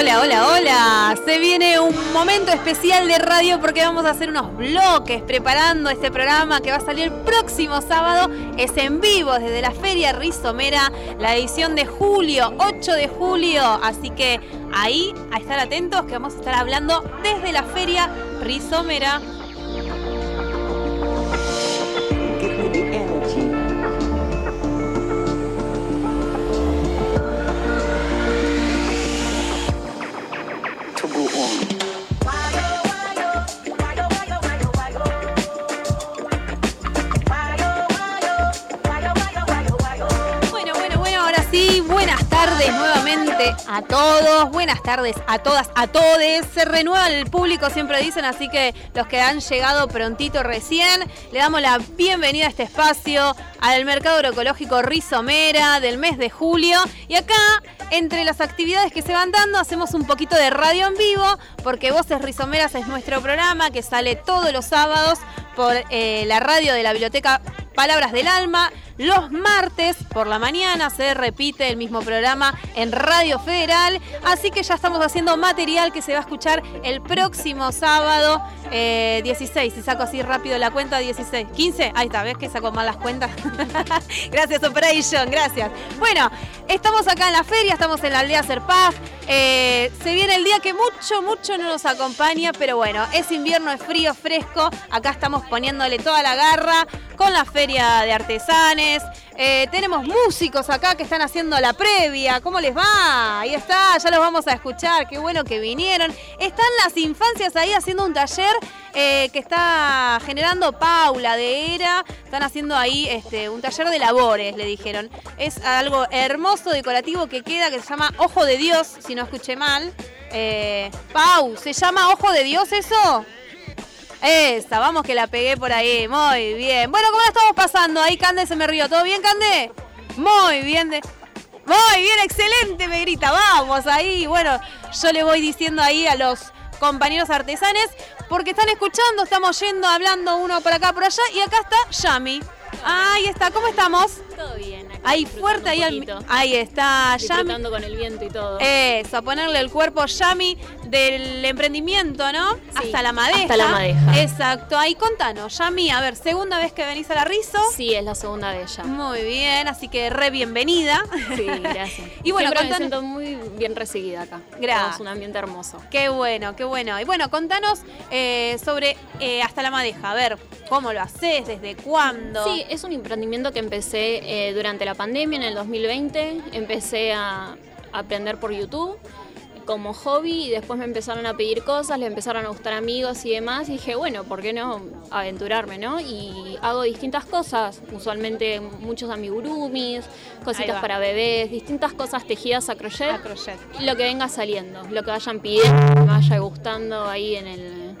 Hola, hola, hola. Se viene un momento especial de radio porque vamos a hacer unos bloques preparando este programa que va a salir el próximo sábado. Es en vivo desde la Feria Rizomera, la edición de julio, 8 de julio. Así que ahí, a estar atentos que vamos a estar hablando desde la Feria Rizomera. A todos, buenas tardes a todas, a todes. Se renueva el público, siempre dicen, así que los que han llegado prontito recién, le damos la bienvenida a este espacio, al Mercado Agroecológico Rizomera del mes de julio. Y acá, entre las actividades que se van dando, hacemos un poquito de radio en vivo, porque Voces Rizomeras es nuestro programa que sale todos los sábados por eh, la radio de la Biblioteca Palabras del Alma. Los martes por la mañana se repite el mismo programa en Radio Federal. Así que ya estamos haciendo material que se va a escuchar el próximo sábado eh, 16. Si saco así rápido la cuenta, 16. 15. Ahí está, ¿ves que saco mal las cuentas? gracias, Operation, gracias. Bueno, estamos acá en la feria, estamos en la aldea Serpaz. Eh, se viene el día que mucho, mucho no nos acompaña, pero bueno, es invierno, es frío, fresco. Acá estamos poniéndole toda la garra con la feria de artesanes. Eh, tenemos músicos acá que están haciendo la previa. ¿Cómo les va? Ahí está, ya los vamos a escuchar. Qué bueno que vinieron. Están las infancias ahí haciendo un taller eh, que está generando Paula de Era. Están haciendo ahí este, un taller de labores, le dijeron. Es algo hermoso, decorativo que queda, que se llama Ojo de Dios, si no escuché mal. Eh, Pau, ¿se llama Ojo de Dios eso? Esa, vamos que la pegué por ahí. Muy bien. Bueno, ¿cómo la estamos pasando? Ahí Cande se me rió. ¿Todo bien, Cande? Muy bien. De... Muy bien, excelente, me grita. Vamos ahí. Bueno, yo le voy diciendo ahí a los compañeros artesanes porque están escuchando, estamos yendo, hablando uno por acá, por allá y acá está Yami. Ahí está, ¿cómo estamos? Todo bien. acá Ahí fuerte, ahí, al- ahí está Yami. Disfrutando con el viento y todo. Eso, a ponerle el cuerpo Yami del emprendimiento, ¿no? hasta la madeja. hasta la madeja. Exacto. Ahí contanos, Yami, a ver, segunda vez que venís a la Rizo. Sí, es la segunda de ella. Muy bien, así que re bienvenida. Sí, gracias. Y bueno, Siempre me contanos- siento muy bien recibida acá. Gracias. Es un ambiente hermoso. Qué bueno, qué bueno. Y bueno, contanos eh, sobre eh, Hasta la Madeja. A ver, ¿cómo lo haces? ¿Desde cuándo? Sí, es un emprendimiento que empecé eh, durante la pandemia, en el 2020. Empecé a aprender por YouTube como hobby y después me empezaron a pedir cosas, le empezaron a gustar amigos y demás y dije, bueno, ¿por qué no aventurarme, no? Y hago distintas cosas, usualmente muchos amigurumis, cositas para bebés, distintas cosas tejidas a crochet. A crochet. Y lo que venga saliendo, lo que vayan pidiendo, que me vaya gustando ahí en, el,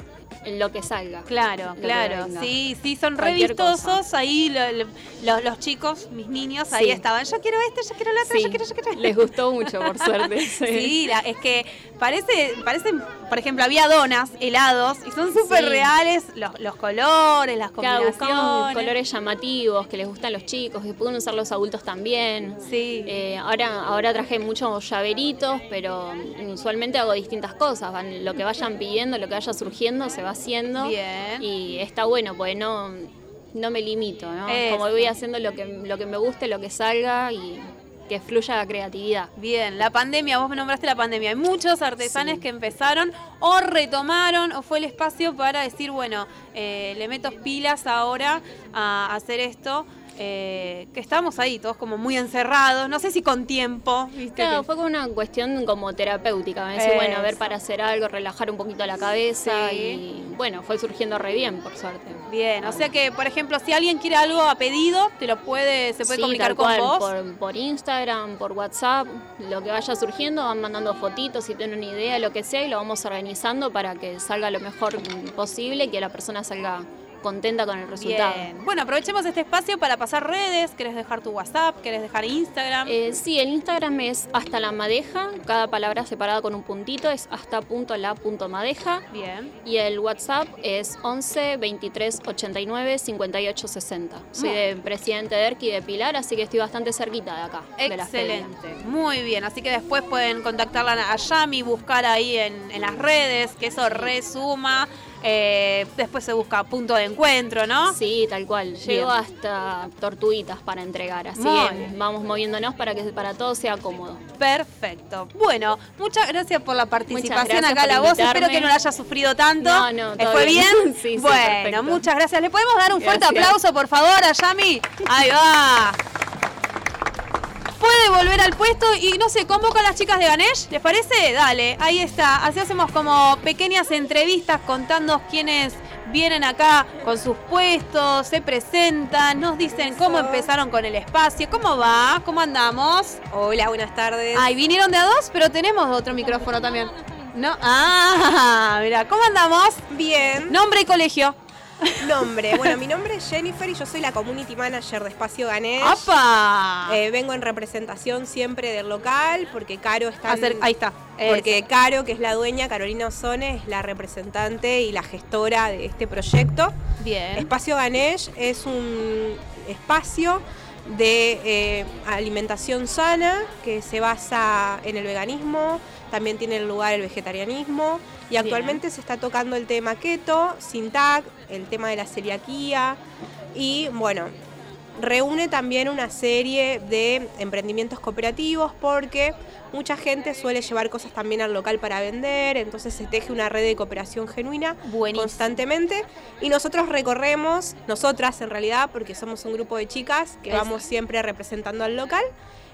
lo que salga. Claro, claro. Sí, sí, son re Cualquier vistosos. Ahí lo- lo- los, los chicos, mis niños, ahí estaban. Yo quiero este, yo quiero el otro, Sí, yo quiero, yo quiero. les gustó mucho, por suerte. Sí, la- es que parece, parecen, por ejemplo, había donas, helados, y son súper reales los, los colores, las Claro, combinaciones. colores llamativos que les gustan a los chicos, que pueden usar los adultos también. Sí. Eh, ahora, ahora traje muchos llaveritos, pero mm, usualmente hago distintas cosas. Van- lo que vayan pidiendo, lo que vaya surgiendo, se va haciendo. Bien. Y está bueno, porque no, no me limito, ¿no? Como voy haciendo lo que, lo que me guste, lo que salga y que fluya la creatividad. Bien, la pandemia, vos me nombraste la pandemia. Hay muchos artesanes Sí. que empezaron o retomaron o fue el espacio para decir, bueno, eh, le meto pilas ahora a hacer esto. Eh, que estamos ahí todos como muy encerrados, no sé si con tiempo, ¿viste? Claro, fue como una cuestión como terapéutica. Me decía, bueno, a ver, para hacer algo, relajar un poquito la cabeza Sí. y bueno, fue surgiendo re bien, por suerte. Bien, o sea que, por ejemplo, si alguien quiere algo a pedido, te lo puede, se puede Sí, comunicar con cual, vos. Por, por Instagram, por WhatsApp, lo que vaya surgiendo, van mandando fotitos, si tienen una idea, lo que sea, y lo vamos organizando para que salga lo mejor posible y que la persona salga contenta con el resultado. Bien. Bueno, aprovechemos este espacio para pasar redes. ¿Querés dejar tu WhatsApp? ¿Querés dejar Instagram? Eh, sí, el Instagram es hasta la madeja, cada palabra separada con un puntito, es hasta punto la punto madeja. Bien. Y el WhatsApp es 11 23 89 58 60. Soy de presidente de ERC y de Pilar, así que estoy bastante cerquita de acá. de. Excelente, muy bien. Así que después pueden contactarla a Yami, buscar ahí en, en las redes, que eso resuma. Eh, después se busca punto de encuentro, ¿no? Sí, tal cual. Bien. Llego hasta tortuguitas para entregar, así que vamos moviéndonos para que para todo sea cómodo. Perfecto. Bueno, muchas gracias por la participación acá a la voz. Espero que no la haya sufrido tanto. No, no, ¿Eh, todo ¿Fue bien. bien? Sí, sí, bueno, muchas gracias. ¿Le podemos dar un fuerte Gracias. aplauso, por favor, a Yami? Ahí va. Puede volver al puesto y no sé, convoca a las chicas de Ganesh, ¿les parece? Dale, ahí está. Así hacemos como pequeñas entrevistas contando quiénes vienen acá con sus puestos, se presentan, nos dicen cómo empezaron con el espacio, cómo va, cómo andamos. Hola, buenas tardes. Ay, vinieron de a dos, pero tenemos otro micrófono también. No, ah, mira, ¿cómo andamos? Bien. Nombre y colegio. Nombre. Bueno, mi nombre es Jennifer y yo soy la Community Manager de Espacio Ganesh. ¡Apa! Eh, vengo en representación siempre del local porque Caro está. Acer- ahí está. Porque Eso. Caro, que es la dueña, Carolina Osone, es la representante y la gestora de este proyecto. Bien. Espacio Ganesh es un espacio de eh, alimentación sana que se basa en el veganismo, también tiene lugar el vegetarianismo y Bien. actualmente se está tocando el tema keto, sin tag, el tema de la celiaquía y bueno, reúne también una serie de emprendimientos cooperativos porque mucha gente suele llevar cosas también al local para vender, entonces se teje una red de cooperación genuina Buenísimo. constantemente y nosotros recorremos, nosotras en realidad, porque somos un grupo de chicas que Eso. vamos siempre representando al local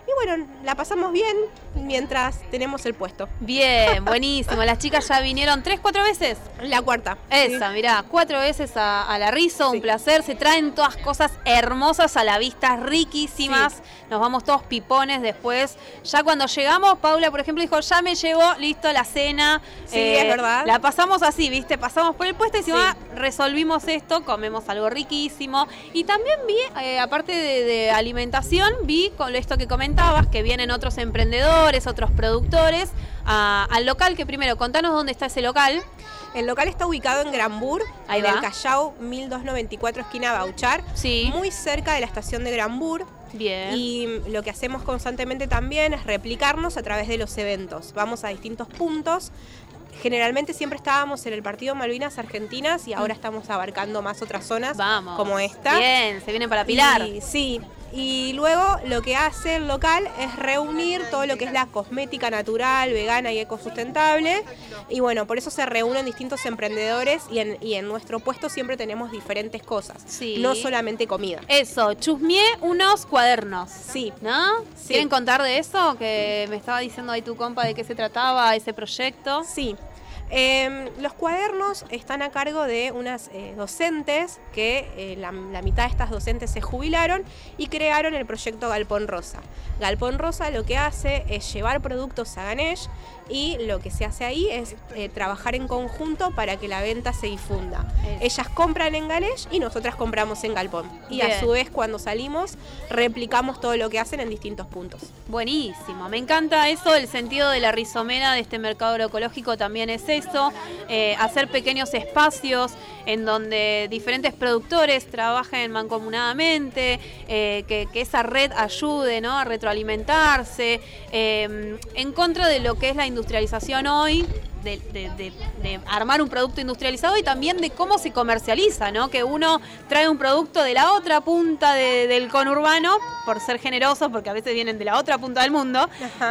y bueno, la pasamos bien mientras tenemos el puesto. Bien, buenísimo. Las chicas ya vinieron tres, cuatro veces. La cuarta. Esa, mirá, cuatro veces a, a la Rizo, un Sí. placer. Se traen todas cosas hermosas a la vista, riquísimas. Nos vamos todos pipones después. Ya cuando llegamos, Paula, por ejemplo, dijo, ya me llevo, listo, la cena. Eh, Sí, es verdad. La pasamos así, ¿viste? Pasamos por el puesto y Sí. "Ah, resolvimos esto, comemos algo riquísimo. Y también vi, eh, aparte de, de alimentación, vi con esto que que vienen otros emprendedores, otros productores a- al local, que primero, contanos dónde está ese local. El local está ubicado en Granbur, Ahí en va. el Callao 1294 esquina Bauchar, Sí. muy cerca de la estación de Granbur. Bien. Y lo que hacemos constantemente también es replicarnos a través de los eventos. Vamos a distintos puntos. Generalmente siempre estábamos en el partido Malvinas Argentinas y ahora estamos abarcando más otras zonas Mm. Vamos. como esta. Bien, se vienen para Pilar. Y- sí. Y luego lo que hace el local es reunir todo lo que es la cosmética natural, vegana y ecosustentable. Y bueno, por eso se reúnen distintos emprendedores y en, y en nuestro puesto siempre tenemos diferentes cosas. Sí. No solamente comida. Eso, chusmié unos cuadernos. Sí. ¿No? Sí. ¿Quieren contar de eso? Que me estaba diciendo ahí tu compa de qué se trataba ese proyecto. Sí. Em, los cuadernos están a cargo de unas eh, docentes que eh, la, la mitad de estas docentes se jubilaron y crearon el proyecto Galpón Rosa. Galpón Rosa lo que hace es llevar productos a Ganesh y lo que se hace ahí es eh, trabajar en conjunto para que la venta se difunda. Ellas compran en Ganesh y nosotras compramos en Galpón. Y Bien. a su vez cuando salimos replicamos todo lo que hacen en distintos puntos. Buenísimo, me encanta eso, el sentido de la rizomera de este mercado agroecológico también es eso, eh, hacer pequeños espacios en donde diferentes productores trabajen mancomunadamente, eh, que, que esa red ayude ¿no? a retroalimentarse, en contra de lo que es la industrialización hoy, de, de- de- de armar un producto industrializado y también de cómo se comercializa, ¿no? Que uno trae un producto de la otra punta de- del conurbano, por ser generosos, porque a veces vienen de la otra punta del mundo,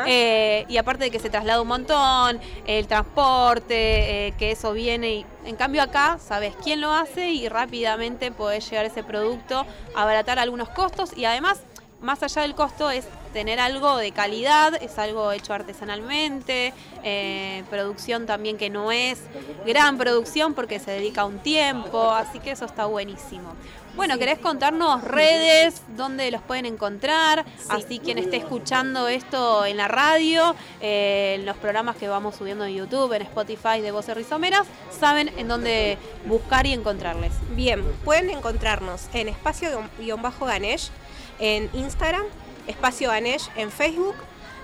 eh, y aparte de que se traslada un montón, el transporte, eh, que eso viene y en cambio acá sabes quién lo hace y rápidamente podés llegar ese producto, abaratar algunos costos y además más allá del costo es tener algo de calidad, es algo hecho artesanalmente, eh, producción también que no es gran producción porque se dedica un tiempo, así que eso está buenísimo. Bueno, ¿querés contarnos redes, dónde los pueden encontrar? Así quien esté escuchando esto en la radio, eh, en los programas que vamos subiendo en YouTube, en Spotify de Voces Rizomeras, saben en dónde buscar y encontrarles. Bien, pueden encontrarnos en espacio-ganesh en Instagram, espacio ganesh en Facebook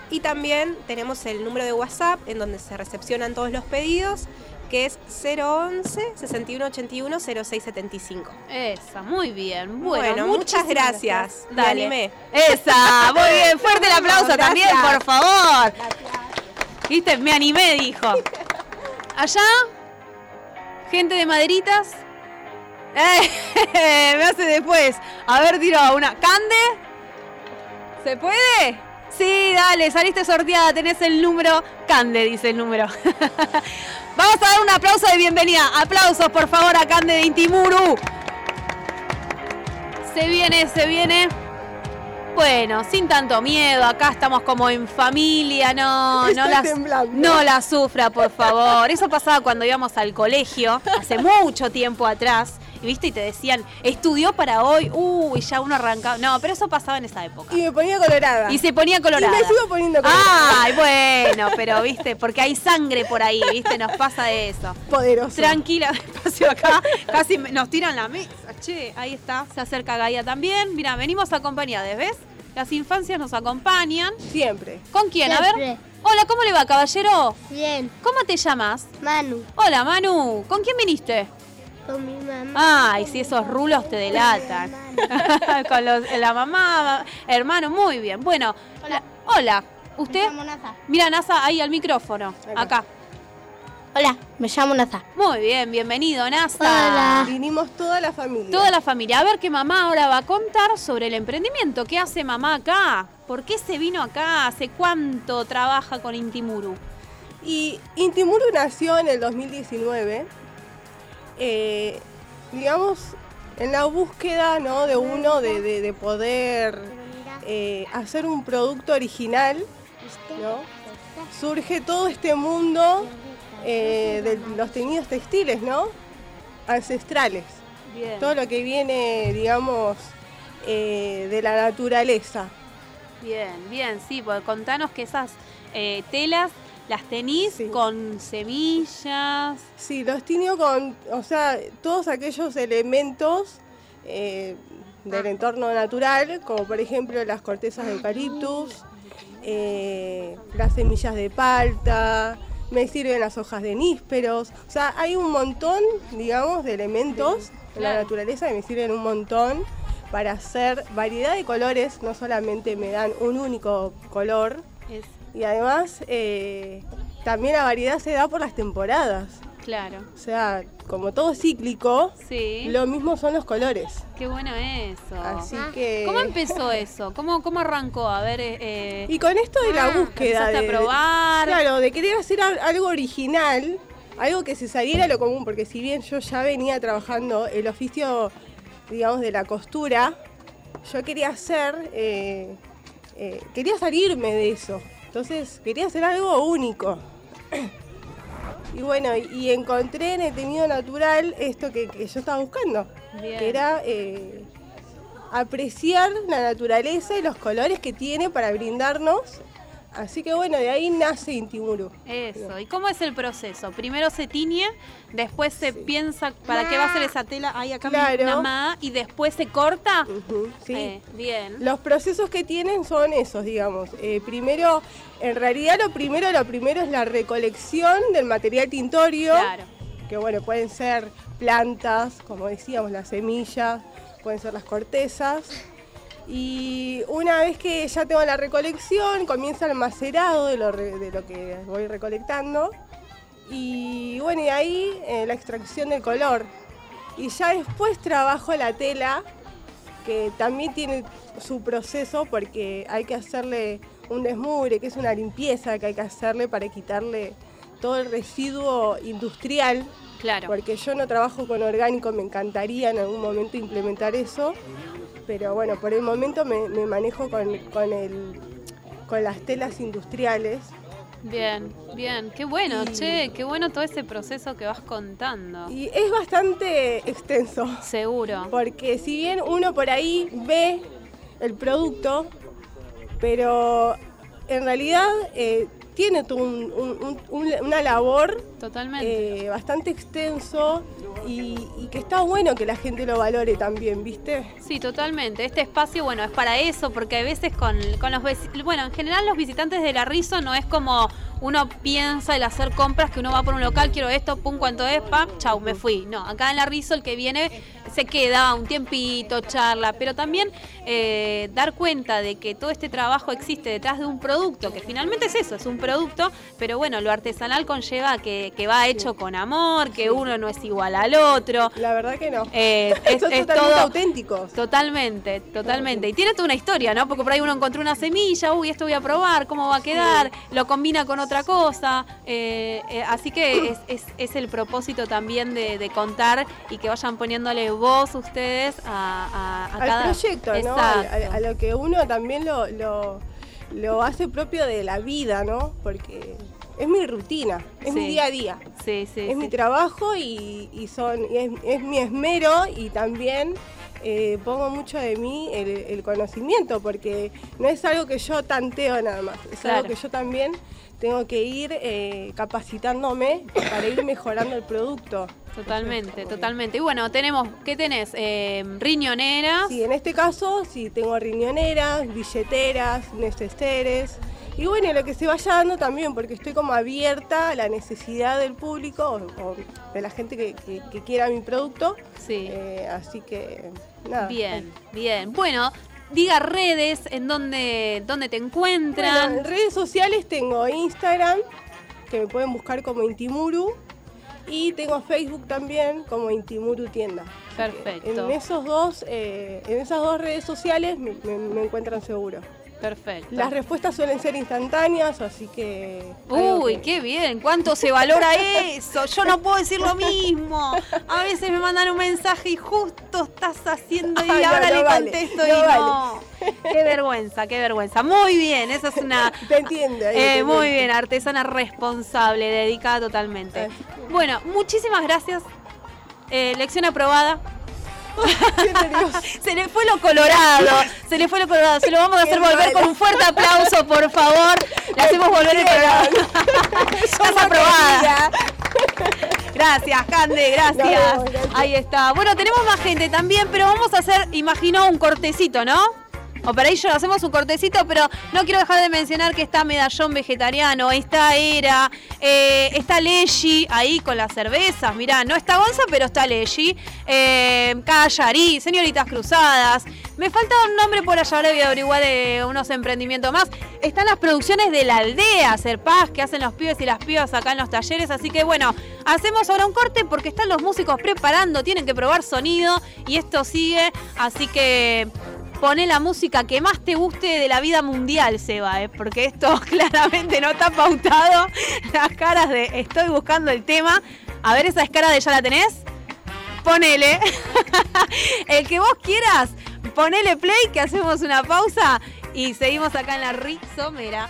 y también tenemos el número de WhatsApp en donde se recepcionan todos los pedidos que es 011 6181 0675. Esa, muy bien. Bueno, muchas gracias. Me animé. Esa, muy bien. Fuerte el aplauso también, por favor. ¿Viste? Me animé, dijo. Allá, gente de maderitas. Eh, me hace después. A ver, tiro una. ¿Cande? ¿Se puede? Sí, dale, saliste sorteada, tenés el número. Cande, dice el número. Vamos a dar un aplauso de bienvenida. Aplausos, por favor, a Cande de Intimuru. Se viene, se viene. Bueno, sin tanto miedo, acá estamos como en familia, no, no la, no la sufra, por favor. Eso pasaba cuando íbamos al colegio, hace mucho tiempo atrás y viste, y te decían, estudió para hoy, uy, ya uno arrancaba. No, pero eso pasaba en esa época. Y me ponía colorada. Y se ponía colorada. Y me sigo poniendo colorada. Ay, bueno, pero viste, porque hay sangre por ahí, viste, nos pasa eso. Poderoso. Tranquila, despacio acá, casi nos tiran la mesa. Che, ahí está, se acerca Gaia también. Mira, venimos acompañadas, ¿ves? Las infancias nos acompañan. Siempre. ¿Con quién? A ver. Hola, ¿cómo le va, caballero? Bien. ¿Cómo te llamas? Manu. Hola, Manu. ¿Con quién viniste? Con mi mamá. Ay, si esos rulos te delatan. Con los, la mamá, hermano, muy bien. Bueno, Hola. hola. ¿Usted? Me llamo Naza. Mira, Nasa, ahí al micrófono. Acá. Hola, me llamo Naza. Muy bien, bienvenido, Nasa. Hola. Vinimos toda la familia. Toda la familia. A ver qué mamá ahora va a contar sobre el emprendimiento. ¿Qué hace mamá acá? ¿Por qué se vino acá? ¿Hace cuánto trabaja con Intimuru? Y Intimuru nació en el 2019, eh, digamos, en la búsqueda ¿no? de uno de, de- de poder eh, hacer un producto original, ¿no? surge todo este mundo eh, de los teñidos textiles, ¿no? Ancestrales. Bien. Todo lo que viene, digamos, eh, de la naturaleza. Bien, bien, sí, porque contanos que esas eh, telas las tenís Sí. con semillas. Sí, los tiño con, o sea, todos aquellos elementos eh, del entorno natural, como por ejemplo las cortezas de eucaliptus, las semillas de palta, me sirven las hojas de nísperos, o sea, hay un montón, digamos, de elementos en la naturaleza que me sirven un montón para hacer variedad de colores, no solamente me dan un único color, Es, y además eh, también la variedad se da por las temporadas. claro. O sea, como todo cíclico, Sí. lo mismo son los colores. Qué bueno eso. Así que. ¿Cómo empezó eso? ¿Cómo, cómo arrancó? A ver, eh, eh, Y con esto de la Ah, búsqueda. de, probar. Claro, de querer hacer al- algo original, algo que se saliera de lo común, porque si bien yo ya venía trabajando el oficio, digamos, de la costura, yo quería hacer. eh, eh, quería salirme de eso. Entonces, quería hacer algo único. Y bueno, y, encontré en el teñido natural esto que, que yo estaba buscando, Bien. que era eh, apreciar la naturaleza y los colores que tiene para brindarnos. Así que bueno, de ahí nace Intimuru. Eso. ¿Y cómo es el proceso? Primero se tiñe, después se piensa para qué va a ser esa tela. Ahí acá Claro. una ma, y después se corta. Sí. Eh, bien. Los procesos que tienen son esos, digamos. Eh, primero, en realidad lo primero, lo primero es la recolección del material tintorio. Claro. que bueno, pueden ser plantas, como decíamos, las semillas, pueden ser las cortezas. Y una vez que ya tengo la recolección, comienza el macerado de lo, re- de lo que voy recolectando. Y bueno, y ahí eh, la extracción del color. Y ya después trabajo la tela, que también tiene su proceso porque hay que hacerle un desmugre, que es una limpieza que hay que hacerle para quitarle todo el residuo industrial Claro. porque yo no trabajo con orgánico, me encantaría en algún momento implementar eso, pero bueno, por el momento me, manejo con, con, el, con las telas industriales. Bien, bien, qué bueno, che, qué bueno todo ese proceso que vas contando. Y es bastante extenso. Seguro. Porque si bien uno por ahí ve el producto, pero en realidad eh, tiene una labor Totalmente. Eh, bastante extenso y, que está bueno que la gente lo valore también, ¿viste? Sí, totalmente. Este espacio, bueno, es para eso, porque a veces con, con los bueno, en general los visitantes de la Rizo no es como uno piensa el hacer compras, que uno va por un local, quiero esto, pum, cuánto es, pam, chau, me fui. No, acá en la Rizo el que viene se queda un tiempito, charla, pero también eh, dar cuenta de que todo este trabajo existe detrás de un producto, que finalmente es eso, es un producto, pero bueno, lo artesanal conlleva que que, va hecho con amor, que uno no es igual al otro. La verdad que no. Eh, es, es todo auténtico. Totalmente, totalmente. Y tiene toda una historia, ¿no? Porque por ahí uno encontró una semilla, uy, esto voy a probar, cómo va a quedar, lo combina con otra cosa. Eh, eh, así que es, el propósito también de, contar y que vayan poniéndole voz ustedes a, a, Al proyecto, ¿no? A, lo que uno también lo, lo, lo hace propio de la vida, ¿no? Porque es mi rutina, es mi día a día. Sí, sí, es mi trabajo y, son, es, mi esmero y también eh, pongo mucho de mí el, conocimiento, porque no es algo que yo tanteo nada más, es algo que yo también tengo que ir eh, capacitándome para ir mejorando el producto. Totalmente, totalmente. Y bueno, tenemos, ¿qué tenés? Eh, riñoneras. Sí, en este caso sí tengo riñoneras, billeteras, neceseres. Y bueno, lo que se vaya dando también, porque estoy como abierta a la necesidad del público o, de la gente que, quiera mi producto. Sí. Eh, así que, nada. Bien, bien. Bueno, diga redes en donde, donde te encuentran. en redes sociales tengo Instagram, que me pueden buscar como Intimuru. Y tengo Facebook también como Intimuru Tienda. Perfecto. En esos dos, eh, en esas dos redes sociales me encuentran seguro. Perfecto. Las respuestas suelen ser instantáneas, así que... Uy, qué bien, ¿cuánto se valora eso? Yo no puedo decir lo mismo. A veces me mandan un mensaje y justo estás haciendo y ahora le contesto y no. Qué vergüenza, qué vergüenza. Muy bien, esa es una... Te entiendo. Eh, muy bien, artesana responsable, dedicada totalmente. Bueno, muchísimas gracias. Eh, lección aprobada. se le fue lo colorado, se le fue lo colorado. Se lo vamos a hacer volver con un fuerte aplauso, por favor. Le hacemos volver el programa. Estás aprobada. Gracias, Cande, gracias. Ahí está. Bueno, tenemos más gente también, pero vamos a hacer, imagino, un cortecito, ¿no? Operation hacemos un cortecito, pero no quiero dejar de mencionar que está Medallón Vegetariano, está Era, eh, está Leji ahí con las cervezas, mirá, no está Gonza, pero está Leji, eh, Callarí, Señoritas Cruzadas, me falta un nombre por allá, ahora voy a averiguar de unos emprendimientos más. Están las producciones de la aldea, Ser Paz, que hacen los pibes y las pibas acá en los talleres, así que bueno, hacemos ahora un corte porque están los músicos preparando, tienen que probar sonido y esto sigue, así que Pone la música que más te guste de la vida mundial, Seba, ¿eh? porque esto claramente no está pautado. Las caras de estoy buscando el tema. A ver, esa escara de ya la tenés. Ponele. el que vos quieras, ponele play, que hacemos una pausa y seguimos acá en la Rizomera.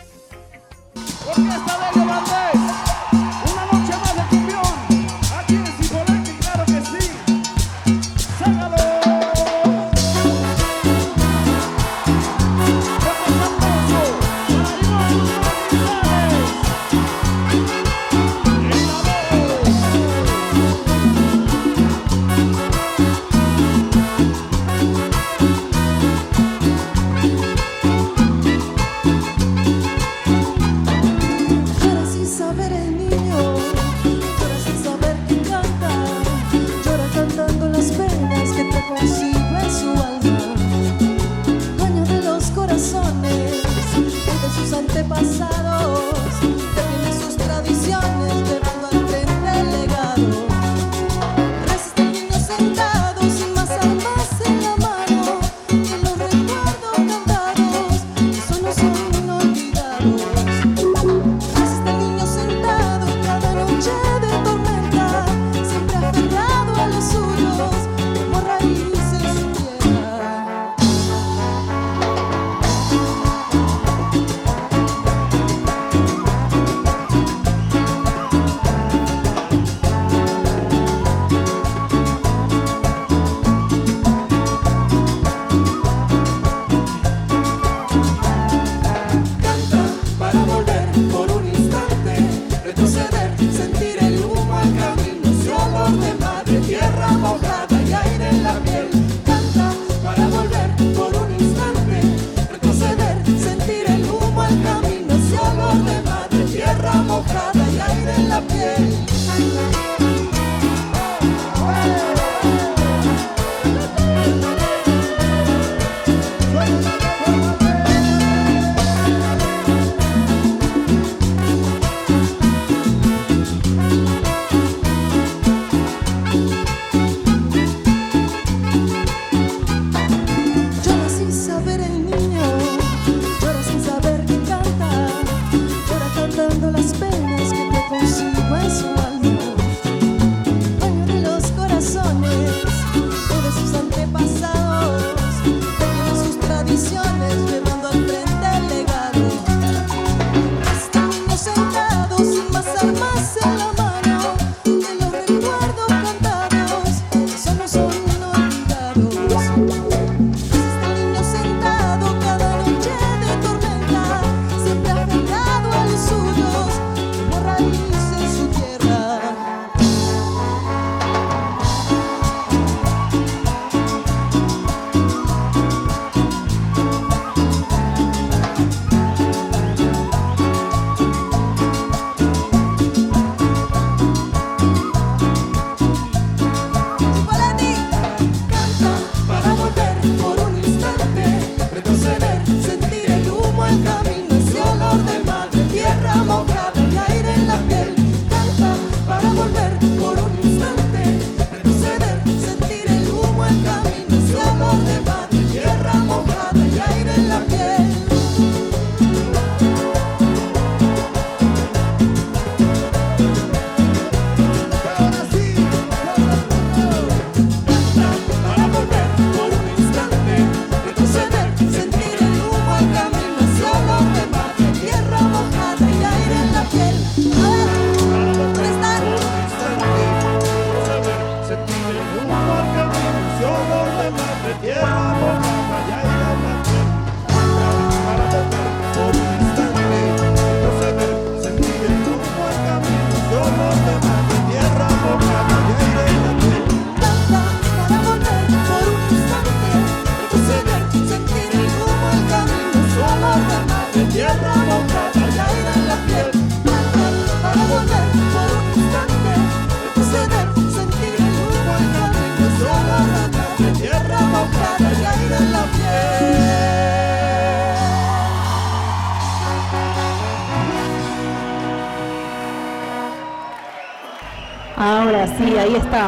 passar.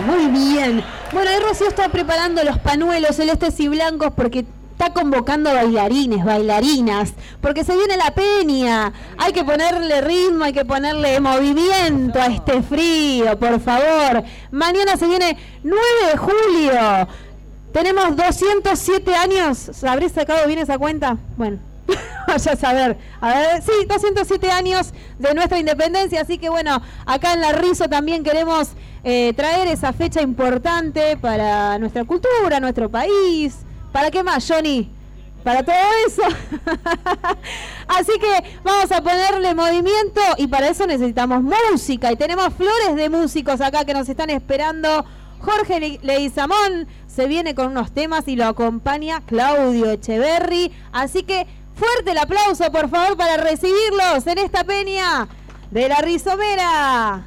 Muy bien. Bueno, ahí Rocío está preparando los panuelos celestes y blancos porque está convocando bailarines, bailarinas, porque se viene la peña. Hay que ponerle ritmo, hay que ponerle movimiento a este frío, por favor. Mañana se viene 9 de julio. Tenemos 207 años. ¿Habré sacado bien esa cuenta? Bueno, vaya a saber. A ver, sí, 207 años de nuestra independencia. Así que bueno, acá en La Rizo también queremos eh, traer esa fecha importante para nuestra cultura, nuestro país. ¿Para qué más, Johnny? Para todo eso. Así que vamos a ponerle movimiento y para eso necesitamos música. Y tenemos flores de músicos acá que nos están esperando. Jorge Leizamón se viene con unos temas y lo acompaña Claudio Echeverry. Así que fuerte el aplauso, por favor, para recibirlos en esta peña de la Rizomera.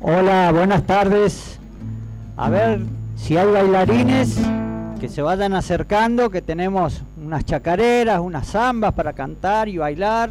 Hola, buenas tardes. A ver si hay bailarines que se vayan acercando, que tenemos unas chacareras, unas zambas para cantar y bailar.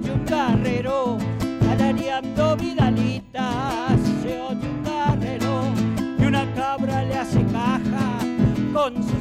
oye un carrero, talareando vidalitas, se oye un carrero, y una cabra le hace caja con su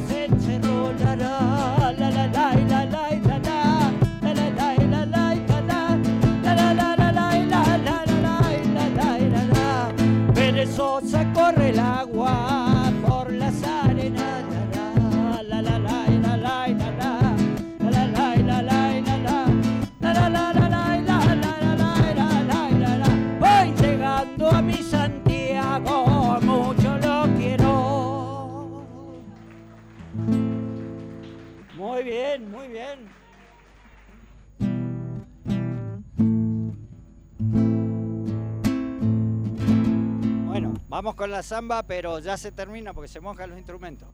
vamos con la samba, pero ya se termina porque se mojan los instrumentos.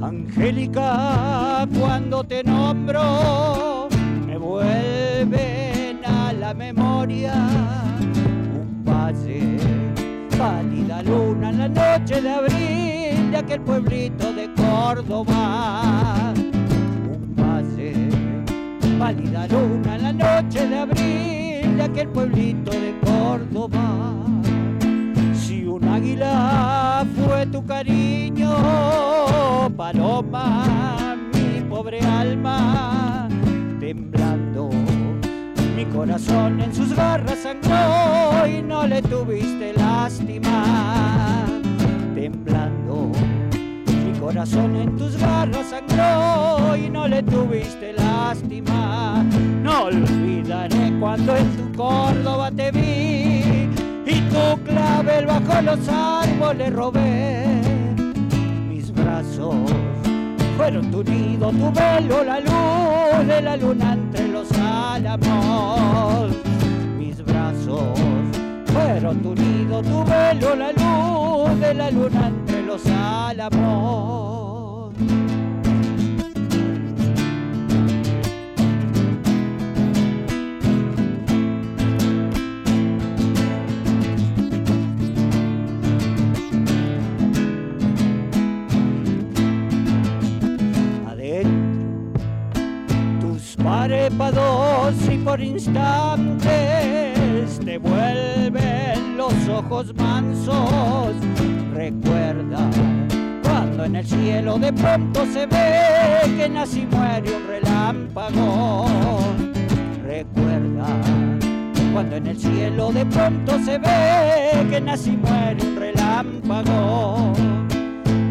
Angélica, cuando te nombro, me vuelven a la memoria un valle, pálida luna en la noche de abril de aquel pueblito de Córdoba. Un valle, pálida luna en la noche de abril de aquel pueblito de Córdoba. Si un águila fue tu cariño, paloma, mi pobre alma, mi corazón en sus garras sangró y no le tuviste lástima. Temblando, mi corazón en tus garras sangró y no le tuviste lástima. No olvidaré cuando en tu Córdoba te vi y tu clavel bajo los árboles robé. Mis brazos fueron tu nido, tu velo, la luz de la luna entre álamos. Mis brazos fueron tu nido, tu velo, la luz de la luna entre los álamos. Tus párpados y por instantes te vuelven los ojos mansos. Recuerda cuando en el cielo de pronto se ve que nace y muere un relámpago. Recuerda cuando en el cielo de pronto se ve que nace y muere un relámpago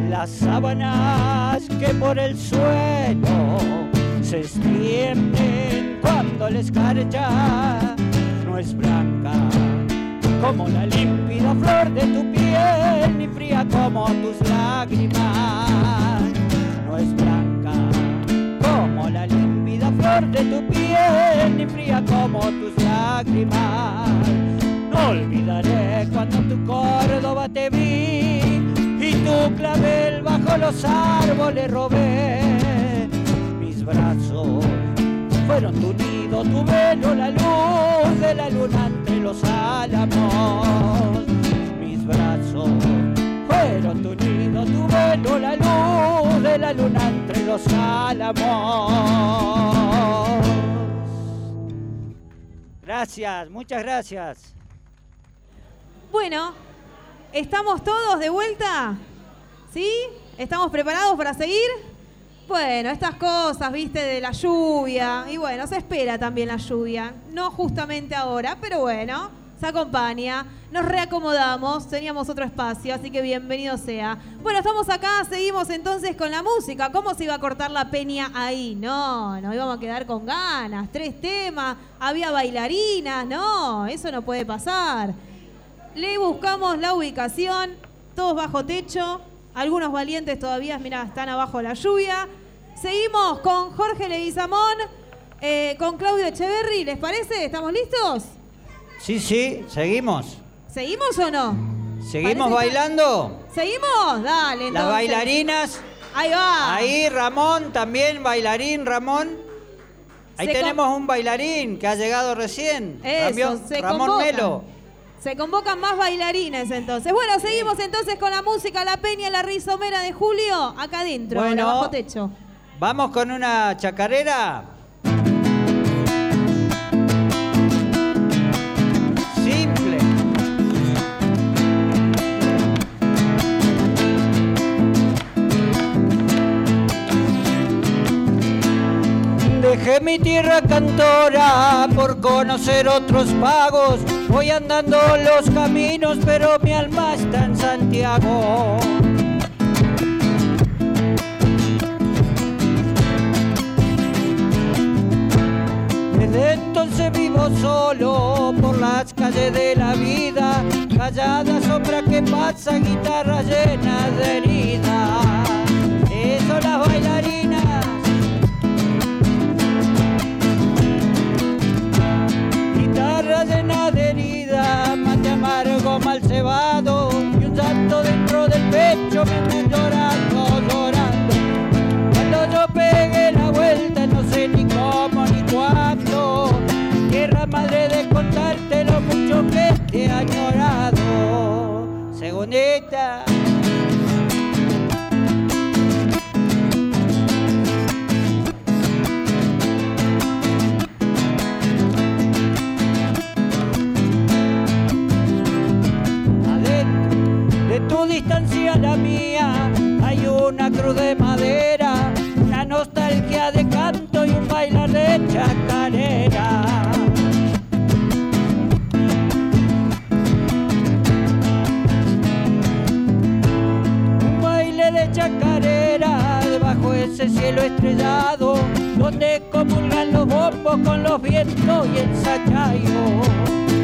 las sábanas que por el suelo se extienden cuando la escarcha no es blanca como la límpida flor de tu piel ni fría como tus lágrimas no es blanca como la límpida flor de tu piel ni fría como tus lágrimas no olvidaré cuando tu Córdoba te vi y tu clavel bajo los árboles robé. Mis brazos fueron tu nido, tu velo, la luz de la luna entre los álamos. Mis brazos fueron tu nido, tu velo, la luz de la luna entre los álamos. Gracias, muchas gracias. Bueno, ¿estamos todos de vuelta? ¿Sí? ¿Estamos preparados para seguir? Bueno, estas cosas, viste, de la lluvia. Y bueno, se espera también la lluvia. No justamente ahora, pero bueno, se acompaña. Nos reacomodamos, teníamos otro espacio, así que bienvenido sea. Bueno, estamos acá, seguimos entonces con la música. ¿Cómo se iba a cortar la peña ahí? No, nos íbamos a quedar con ganas. Tres temas, había bailarinas, no, eso no puede pasar. Le buscamos la ubicación, todos bajo techo, algunos valientes todavía, mira, están abajo de la lluvia. Seguimos con Jorge Leguizamón, eh, con Claudio Echeverry, ¿les parece? ¿Estamos listos? Sí, sí, seguimos. ¿Seguimos o no? ¿Seguimos Parece que- bailando? ¿Seguimos? Dale, entonces. Las bailarinas Ahí va. Ahí Ramón, también bailarín Ramón. Ahí tenemos un bailarín que ha llegado recién. Eso, se Ramón Melo. Se convocan más bailarines entonces. Bueno, seguimos entonces con la música La Peña, la rizomera de Julio, acá adentro, bueno, bajo techo. Vamos con una chacarera. Simple. Dejé mi tierra cantora por conocer otros pagos. Voy andando los caminos, pero mi alma está en Santiago. Desde entonces vivo solo por las calles de la vida, callada sombra que pasa, guitarra llena de heridas. Eso las bailarinas. Llena de heridas, mate amargo mal cebado y un santo dentro del pecho me llorando, llorando. Cuando yo pegué la vuelta no sé ni cómo ni cuándo. Tierra madre de contarte lo mucho que te he añorado. Segundita. Distancia la mía hay una cruz de madera, una nostalgia de canto y un bailar de chacarera. Un baile de chacarera debajo ese cielo estrellado, donde comulgan los bombos con los vientos y el sachayo.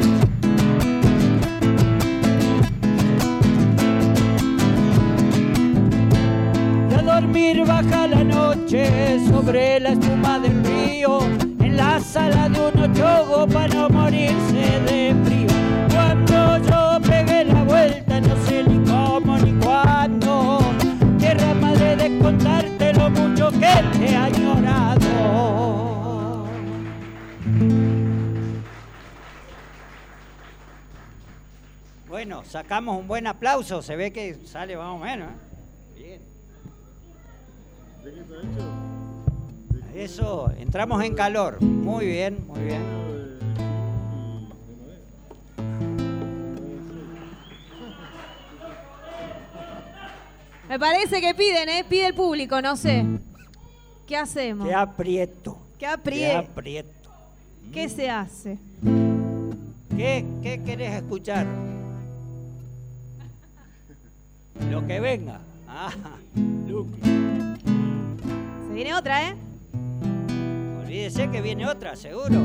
Sobre la espuma del río, en la sala de un ochogo para no morirse de frío. Cuando yo pegué la vuelta, no sé ni cómo ni cuándo, tierra madre de contarte lo mucho que te he añorado. Bueno, sacamos un buen aplauso, se ve que sale más o menos. ¿eh? Eso, entramos en calor. Muy bien, muy bien. Me parece que piden, ¿eh? Pide el público, no sé. ¿Qué hacemos? Qué aprieto. ¿Qué Qué aprieto? aprieto. ¿Qué se hace? ¿Qué, qué querés escuchar? Lo que venga. Ah, Luqui. Viene otra, ¿eh? Olvídese que viene otra, seguro.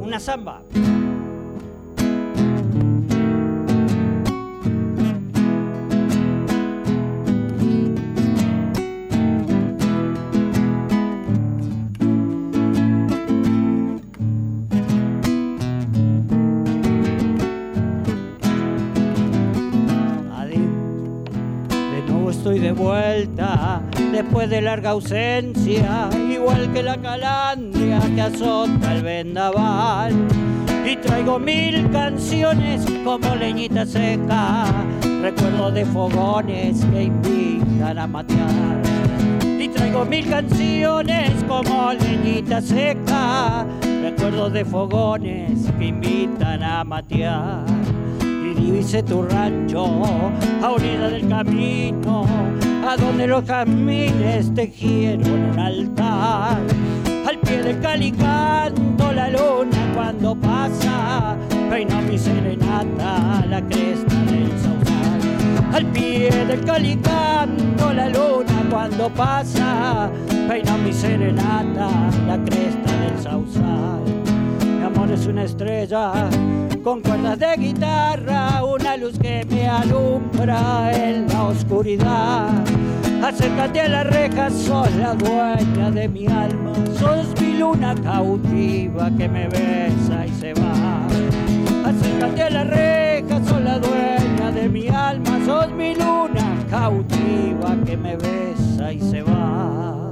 Una samba. De vuelta después de larga ausencia, igual que la calandria que azota el vendaval. Y traigo mil canciones como leñita seca, recuerdo de fogones que invitan a matear. Y traigo mil canciones como leñita seca, recuerdo de fogones que invitan a matear y divise tu rancho a orilla del camino, a donde los camines tejieron un altar. Al pie del calicanto la luna cuando pasa, peina mi serenata la cresta del sausal. Al pie del calicanto la luna cuando pasa, peina mi serenata la cresta del sausal. Mi amor es una estrella con cuerdas de guitarra, una luz que me alumbra en la oscuridad. Acércate a la reja, sos la dueña de mi alma, sos mi luna cautiva que me besa y se va. Acércate a la reja, sos la dueña de mi alma, sos mi luna cautiva que me besa y se va.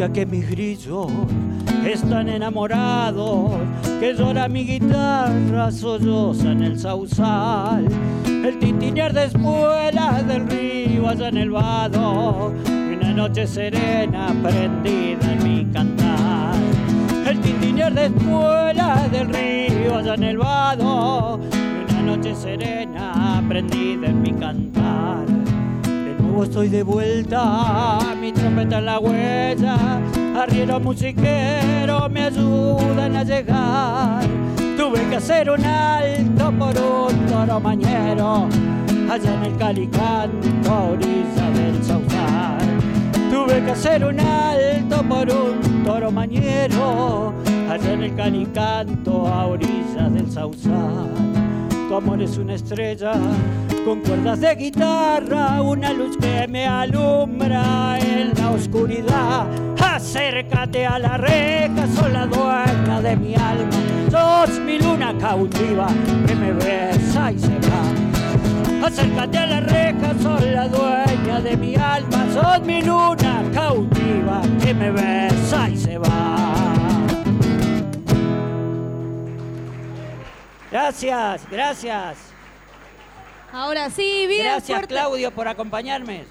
Escucha que mis grillos están enamorados, que llora mi guitarra solloza en el sausal, el tintinear de espuelas del río allá en el vado, y una noche serena prendida en mi cantar. El tintinear de espuelas del río allá en el vado, y una noche serena prendida en mi cantar. Estoy de vuelta, mi trompeta en la huella, arriero musiquero me ayudan a llegar. Tuve que hacer un alto por un toro mañero, allá en el calicanto a orilla del sausal. Tuve que hacer un alto por un toro mañero, allá en el calicanto a orillas del sausal. Tu amor es una estrella con cuerdas de guitarra, una luz que me alumbra en la oscuridad. Acércate a la reja, sos la dueña de mi alma. Sos mi luna cautiva que me besa y se va. Acércate a la reja, sos la dueña de mi alma. Sos mi luna cautiva que me besa y se va. Gracias, gracias. Ahora sí, bien Gracias fuerte. Claudio por acompañarme.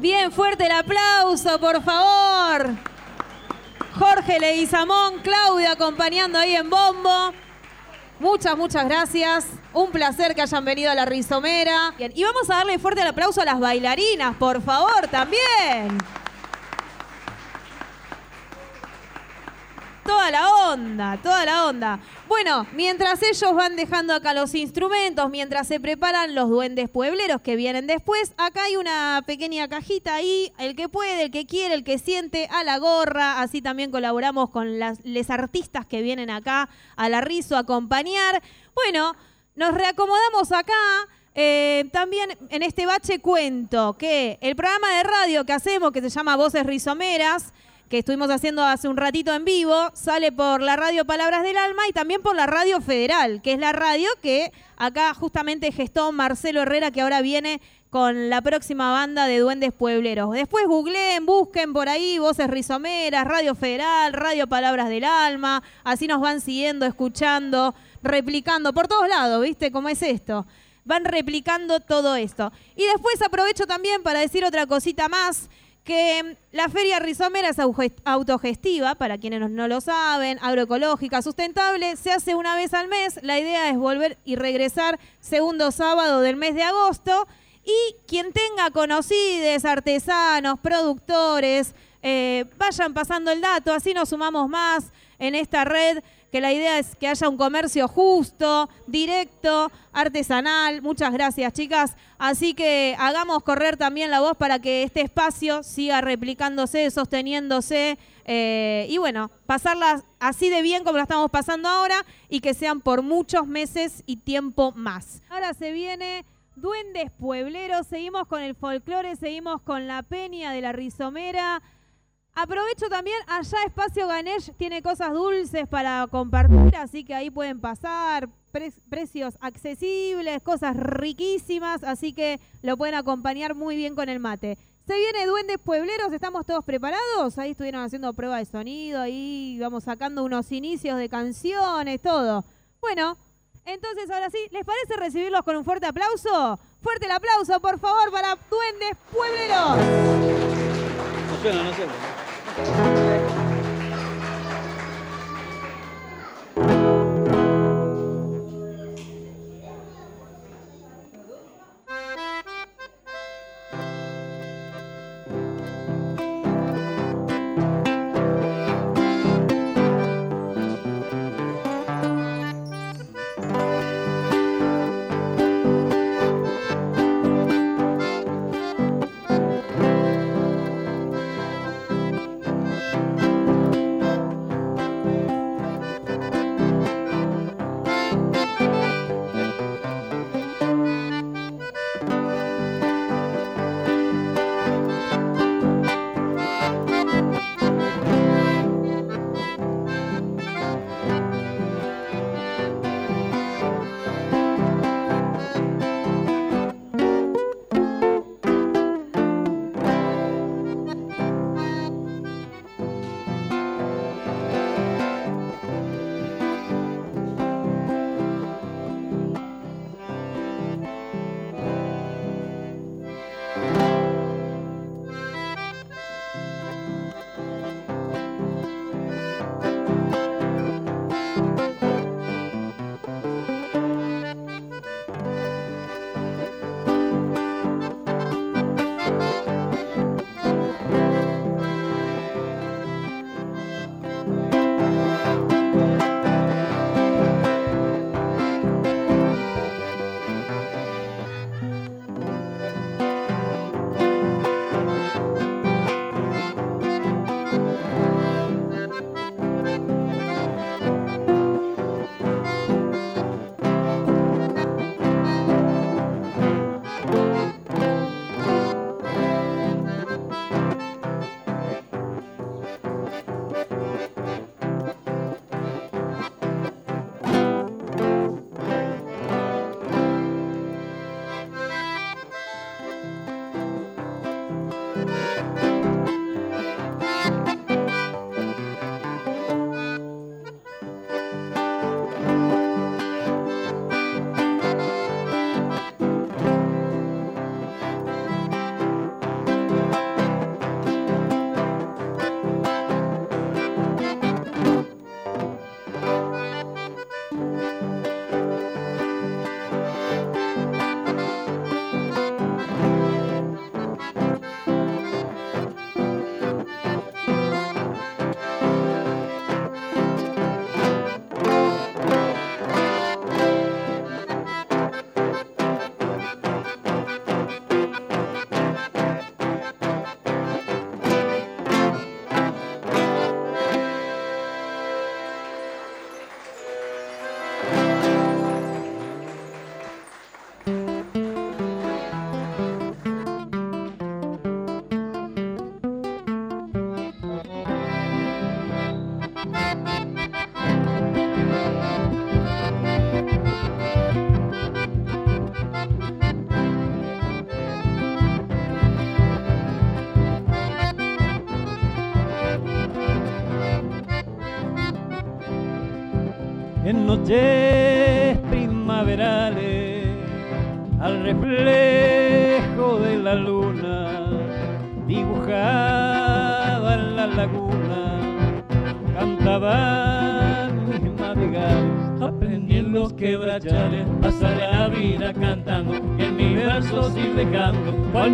Bien fuerte el aplauso, por favor. Jorge Leguizamón, Claudia acompañando ahí en bombo. Muchas, muchas gracias. Un placer que hayan venido a la Rizomera. Bien, Y vamos a darle fuerte el aplauso a las bailarinas, por favor, también. Toda la onda, toda la onda. Bueno, mientras ellos van dejando acá los instrumentos, mientras se preparan los duendes puebleros que vienen después, acá hay una pequeña cajita ahí, el que puede, el que quiere, el que siente, a la gorra, así también colaboramos con las les artistas que vienen acá a la Rizo a acompañar. Bueno, nos reacomodamos acá. Eh, también en este bache cuento que el programa de radio que hacemos, que se llama Voces Rizomeras, que estuvimos haciendo hace un ratito en vivo, sale por la radio Palabras del Alma y también por la radio federal, que es la radio que acá justamente gestó Marcelo Herrera, que ahora viene con la próxima banda de Duendes Puebleros. Después googleen, busquen por ahí Voces Rizomeras, Radio Federal, Radio Palabras del Alma, así nos van siguiendo, escuchando, replicando por todos lados, ¿viste cómo es esto? Van replicando todo esto. Y después aprovecho también para decir otra cosita más que la Feria Rizomera es autogestiva, para quienes no- no lo saben, agroecológica, sustentable, se hace una vez al mes. La idea es volver y regresar segundo sábado del mes de agosto. Y quien tenga conocidos, artesanos, productores, eh, vayan pasando el dato, así nos sumamos más en esta red, que la idea es que haya un comercio justo, directo, artesanal. Muchas gracias, chicas. Así que hagamos correr también la voz para que este espacio siga replicándose, sosteniéndose. eh, y bueno, pasarla así de bien como la estamos pasando ahora y que sean por muchos meses y tiempo más. Ahora se viene Duendes Puebleros, seguimos con el folclore, seguimos con la peña de la rizomera. Aprovecho también, allá Espacio Ganesh tiene cosas dulces para compartir, así que ahí pueden pasar, pre- precios accesibles, cosas riquísimas, así que lo pueden acompañar muy bien con el mate. Se viene Duendes Puebleros, ¿estamos todos preparados? Ahí estuvieron haciendo prueba de sonido, ahí vamos sacando unos inicios de canciones, todo. Bueno, entonces ahora sí, ¿les parece recibirlos con un fuerte aplauso? Fuerte el aplauso, por favor, para Duendes Puebleros. No suena, no suena. Thank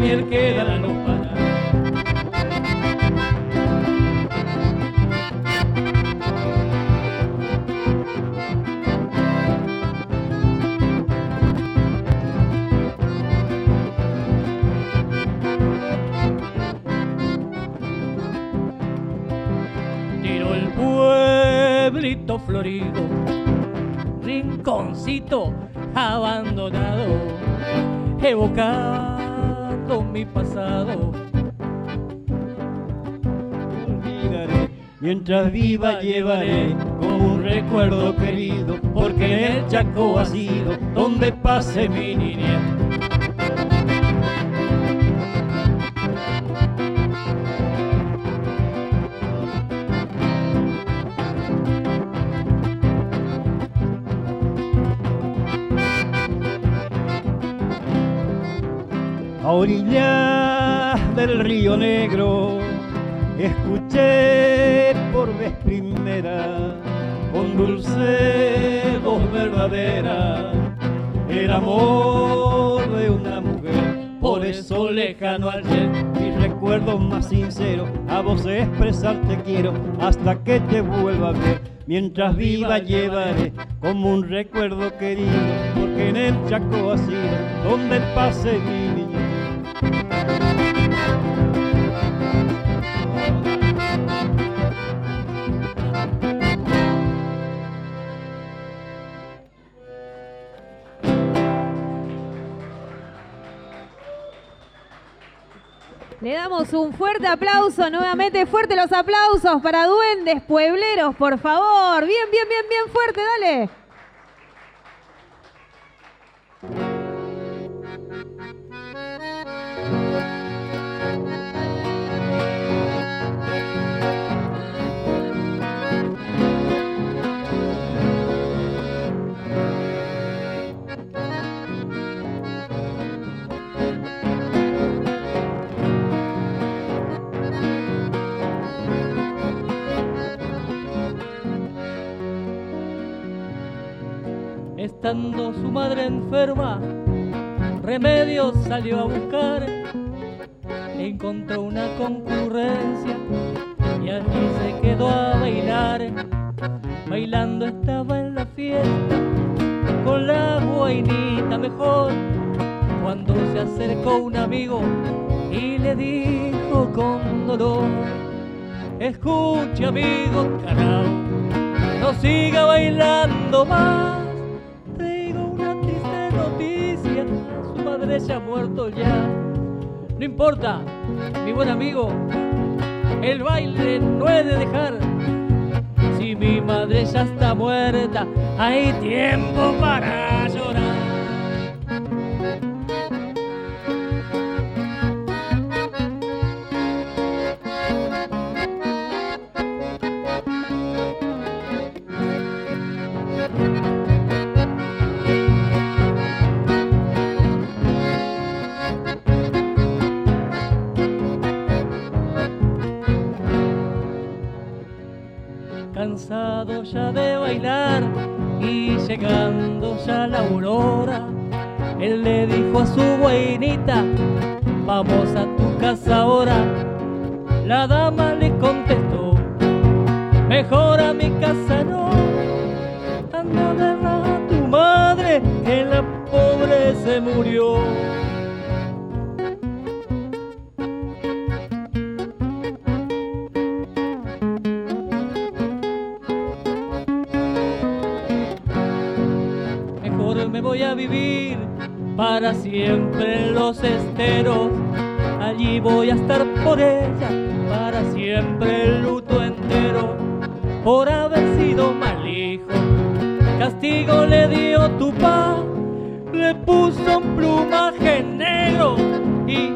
miel queda no para. Tiro el pueblito florido, rinconcito abandonado, mi pasado. Olvidaré, mientras viva llevaré como un recuerdo querido, porque el Chaco ha sido donde pase mi niñez. A orillas del río Negro escuché por vez primera con dulce voz verdadera el amor de una mujer. Por eso lejano ayer, mis recuerdos más sinceros, a vos expresarte quiero hasta que te vuelva a ver. Mientras viva llevaré como un recuerdo querido, porque en el Chaco ha sido donde pase un fuerte aplauso, nuevamente fuerte los aplausos para duendes puebleros, por favor. Bien, bien, bien, bien fuerte, dale. Estando su madre enferma, remedios salió a buscar, encontró una concurrencia y allí se quedó a bailar. Bailando estaba en la fiesta con la guainita mejor, cuando se acercó un amigo y le dijo con dolor, escuche amigo carajo, no siga bailando más se ha muerto ya. No importa, mi buen amigo, el baile no he de dejar. Si mi madre ya está muerta, hay tiempo para vamos a tu casa ahora. La dama le contestó, mejor a mi casa no, anda a verla a tu madre, que la pobre se murió. vivir para siempre en los esteros. Allí voy a estar por ella para siempre el luto entero. Por haber sido mal hijo, castigo le dio tu pa, le puso un plumaje negro y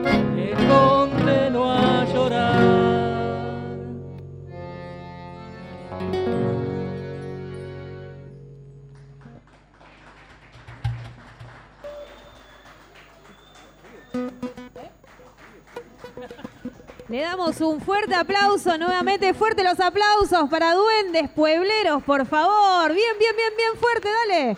damos un fuerte aplauso, nuevamente fuerte los aplausos para duendes puebleros, por favor. Bien, bien, bien, bien fuerte, dale.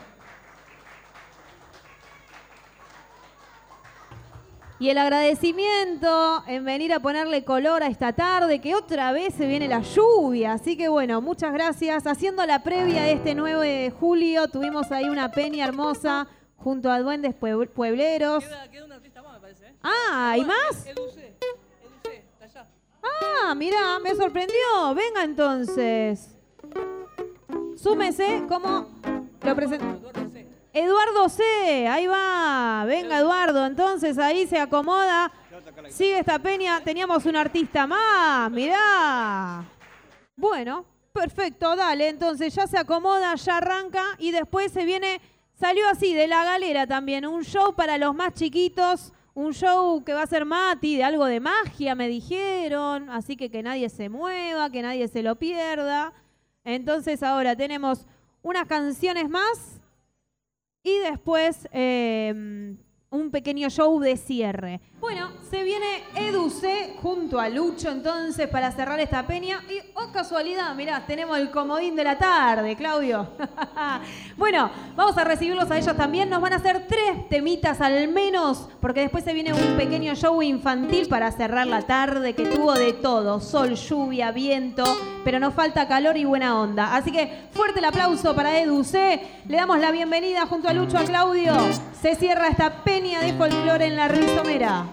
Y el agradecimiento en venir a ponerle color a esta tarde, que otra vez se viene la lluvia. Así que bueno, muchas gracias. Haciendo la previa de este 9 de julio, tuvimos ahí una peña hermosa junto a Duendes Puebleros. Queda, un artista más, me parece. ¿eh? Ah, ¿hay más? Ah, mira, me sorprendió. Venga entonces. Súmese, ¿cómo lo presento? Eduardo C, ahí va. Venga, Eduardo. Entonces ahí se acomoda. Sigue esta peña. Teníamos un artista más. Mirá. Bueno, perfecto, dale. Entonces ya se acomoda, ya arranca y después se viene. Salió así de la galera también. Un show para los más chiquitos un show que va a ser Mati, de algo de magia, me dijeron, así que que nadie se mueva, que nadie se lo pierda. Entonces ahora tenemos unas canciones más y después eh, un pequeño show de cierre. Bueno, se viene Educe junto a Lucho entonces para cerrar esta peña. Y, oh casualidad, mirá, tenemos el comodín de la tarde, Claudio. bueno, vamos a recibirlos a ellos también. Nos van a hacer tres temitas al menos, porque después se viene un pequeño show infantil para cerrar la tarde que tuvo de todo. Sol, lluvia, viento, pero nos falta calor y buena onda. Así que fuerte el aplauso para Educe. Le damos la bienvenida junto a Lucho, a Claudio. Se cierra esta peña de folclore en la rizomera.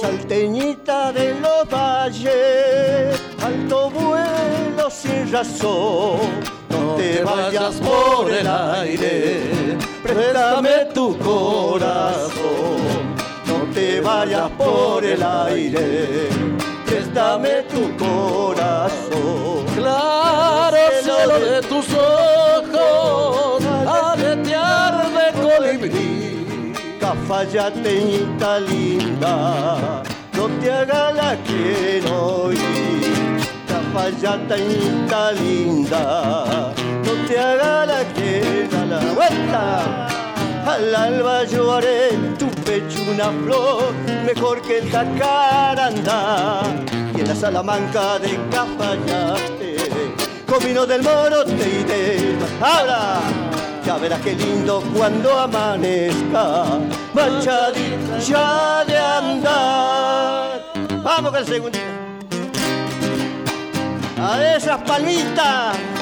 Salteñita de los valles, alto vuelo sin razón. No te vayas por el aire, préstame tu corazón. No te vayas por el aire, préstame tu corazón. Claro cielo de tus ojos, aletear de colibrí. Cafayateñita linda, no te haga la quiero ir. Cafayatañita linda no te haga la que da la vuelta. Al alba yo haré en tu pecho una flor, mejor que el jacarandá. Y en la Salamanca de Cafayate, comino del moro te iré. Ahora, ya verás qué lindo cuando amanezca, manchadita ya de andar. Vamos con el segundo. A esas palmitas.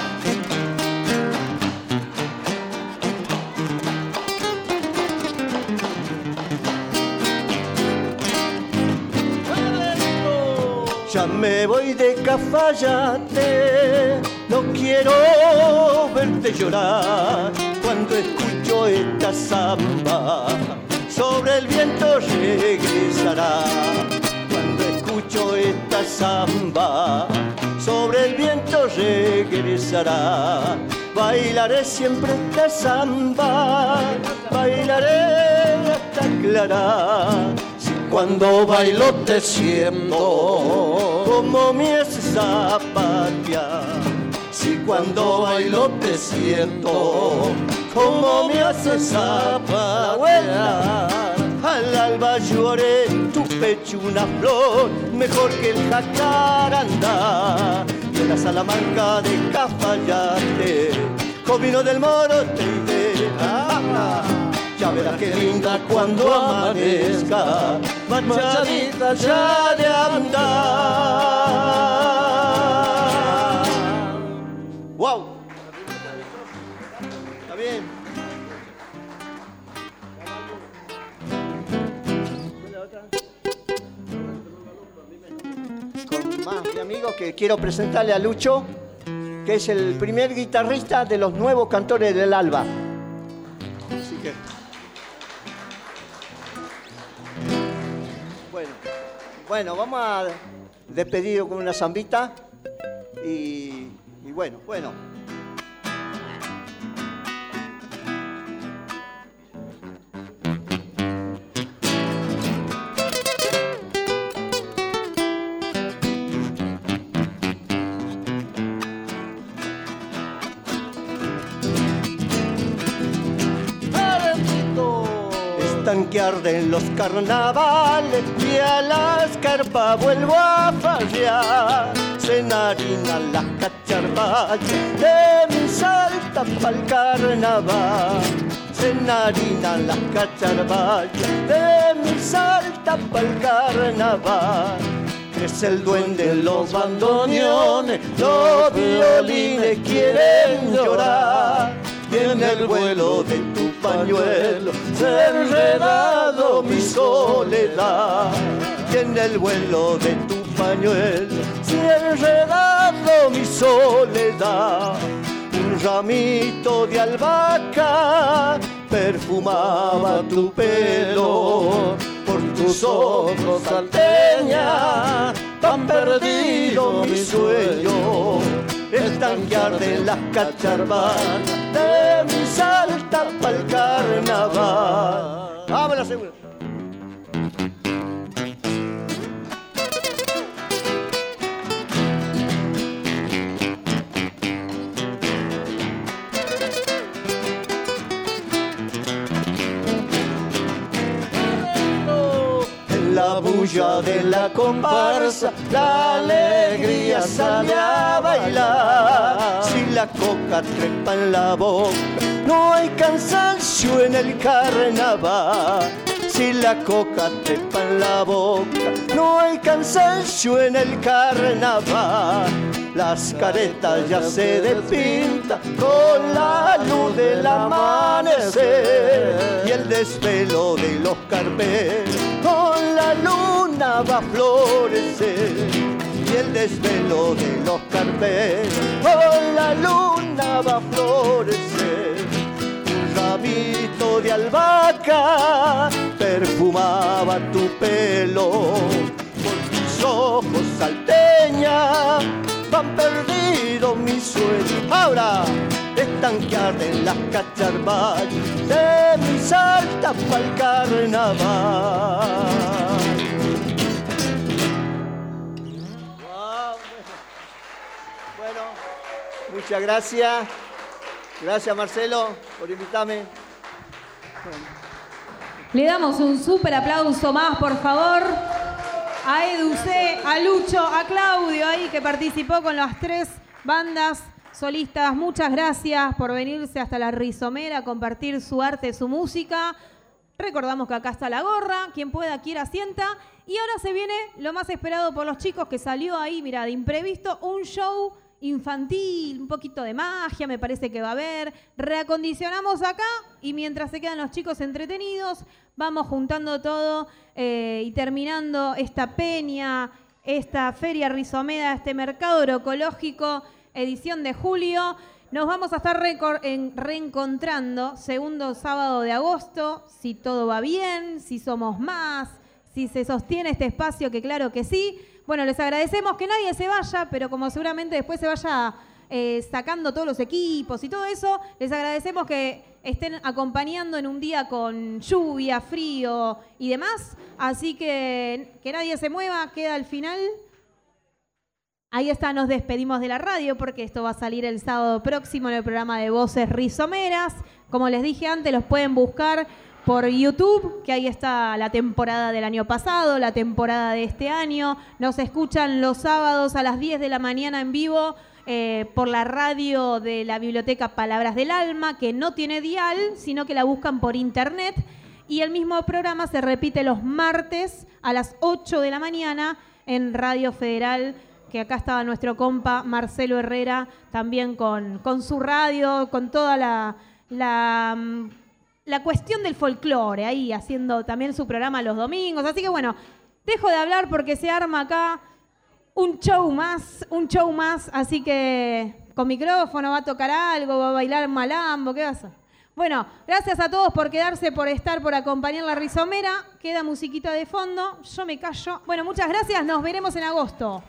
Ya me voy de Cafayate, no quiero verte llorar cuando escucho esta samba. Sobre el viento regresará cuando escucho esta samba. Sobre el viento regresará. Bailaré siempre esta samba, bailaré hasta clara cuando bailo te siento como mi zapatia. Si cuando bailo te siento como me hace zapatear. Al alba lloré en tu pecho una flor, mejor que el jacarandá. De la Salamanca de Cafayate, comino del moro te iré. Ya verás cuando amanezca, manchadita ya de andar. ¡Wow! Está bien. Con más que quiero presentarle a Lucho, que es el primer guitarrista de los nuevos cantores del Alba. Así que. Bueno, vamos a despedir con una zambita. Y, y bueno, bueno. Arden los carnavales y a la escarpa vuelvo a fallar. Se enharinan las cacharvallas de mi salta pa'l carnaval. Se enharinan las cacharvallas de mi salta pa'l carnaval. Es el duende, los bandoneones, los violines quieren llorar. Y en el vuelo de tu pañuelo enredado mi soledad. Y en el vuelo de tu pañuelo se ha enredado mi soledad. Un ramito de albahaca perfumaba tu pelo por tus ojos salteña, tan perdido mi sueño. Están que arden las cacharvanas de salta pa'l carnaval. Vamos a la bulla de la comparsa, la alegría sale a bailar. Si la coca trepa en la boca, no hay cansancio en el carnaval. Si la coca trepa en la boca, no hay cansancio en el carnaval. Las caretas ya se despintan con la luz del amanecer y el desvelo de los carpelos con la luna va a florecer y el desvelo de los carpelos con la luna va a florecer un ramito de albahaca perfumaba tu pelo por tus ojos salteña van perdidos mis sueños ahora están que arden las cacharvallas de mi salta pa'l carnaval. Bueno, muchas gracias. Gracias Marcelo por invitarme. Le damos un súper aplauso más, por favor, a Edu C, a Lucho, a Claudio ahí que participó con las tres bandas solistas. Muchas gracias por venirse hasta la Rizomera a compartir su arte, su música. Recordamos que acá está la gorra, quien pueda, quiera, sienta. Y ahora se viene lo más esperado por los chicos que salió ahí, mira, de imprevisto, un show infantil, un poquito de magia, me parece que va a haber. Reacondicionamos acá y mientras se quedan los chicos entretenidos, vamos juntando todo eh, y terminando esta peña, esta feria rizomeda, este mercado agroecológico, edición de julio. Nos vamos a estar reencontrando segundo sábado de agosto, si todo va bien, si somos más, si se sostiene este espacio, que claro que sí. Bueno, les agradecemos que nadie se vaya, pero como seguramente después se vaya eh, sacando todos los equipos y todo eso, les agradecemos que estén acompañando en un día con lluvia, frío y demás. Así que que nadie se mueva, queda al final Ahí está, nos despedimos de la radio porque esto va a salir el sábado próximo en el programa de Voces Rizomeras. Como les dije antes, los pueden buscar por YouTube, que ahí está la temporada del año pasado, la temporada de este año. Nos escuchan los sábados a las 10 de la mañana en vivo eh, por la radio de la biblioteca Palabras del Alma, que no tiene dial, sino que la buscan por internet. Y el mismo programa se repite los martes a las 8 de la mañana en Radio Federal que acá estaba nuestro compa Marcelo Herrera también con, con su radio, con toda la, mm, la cuestión del folclore, ahí haciendo también su programa los domingos. Así que bueno, dejo de hablar porque se arma acá un show más, un show más, así que con micrófono va a tocar algo, va a bailar malambo, ¿qué va a? Bueno, gracias a todos por quedarse, por estar, por acompañar la rizomera. Queda musiquita de fondo, yo me callo. Bueno, muchas gracias, nos veremos en agosto.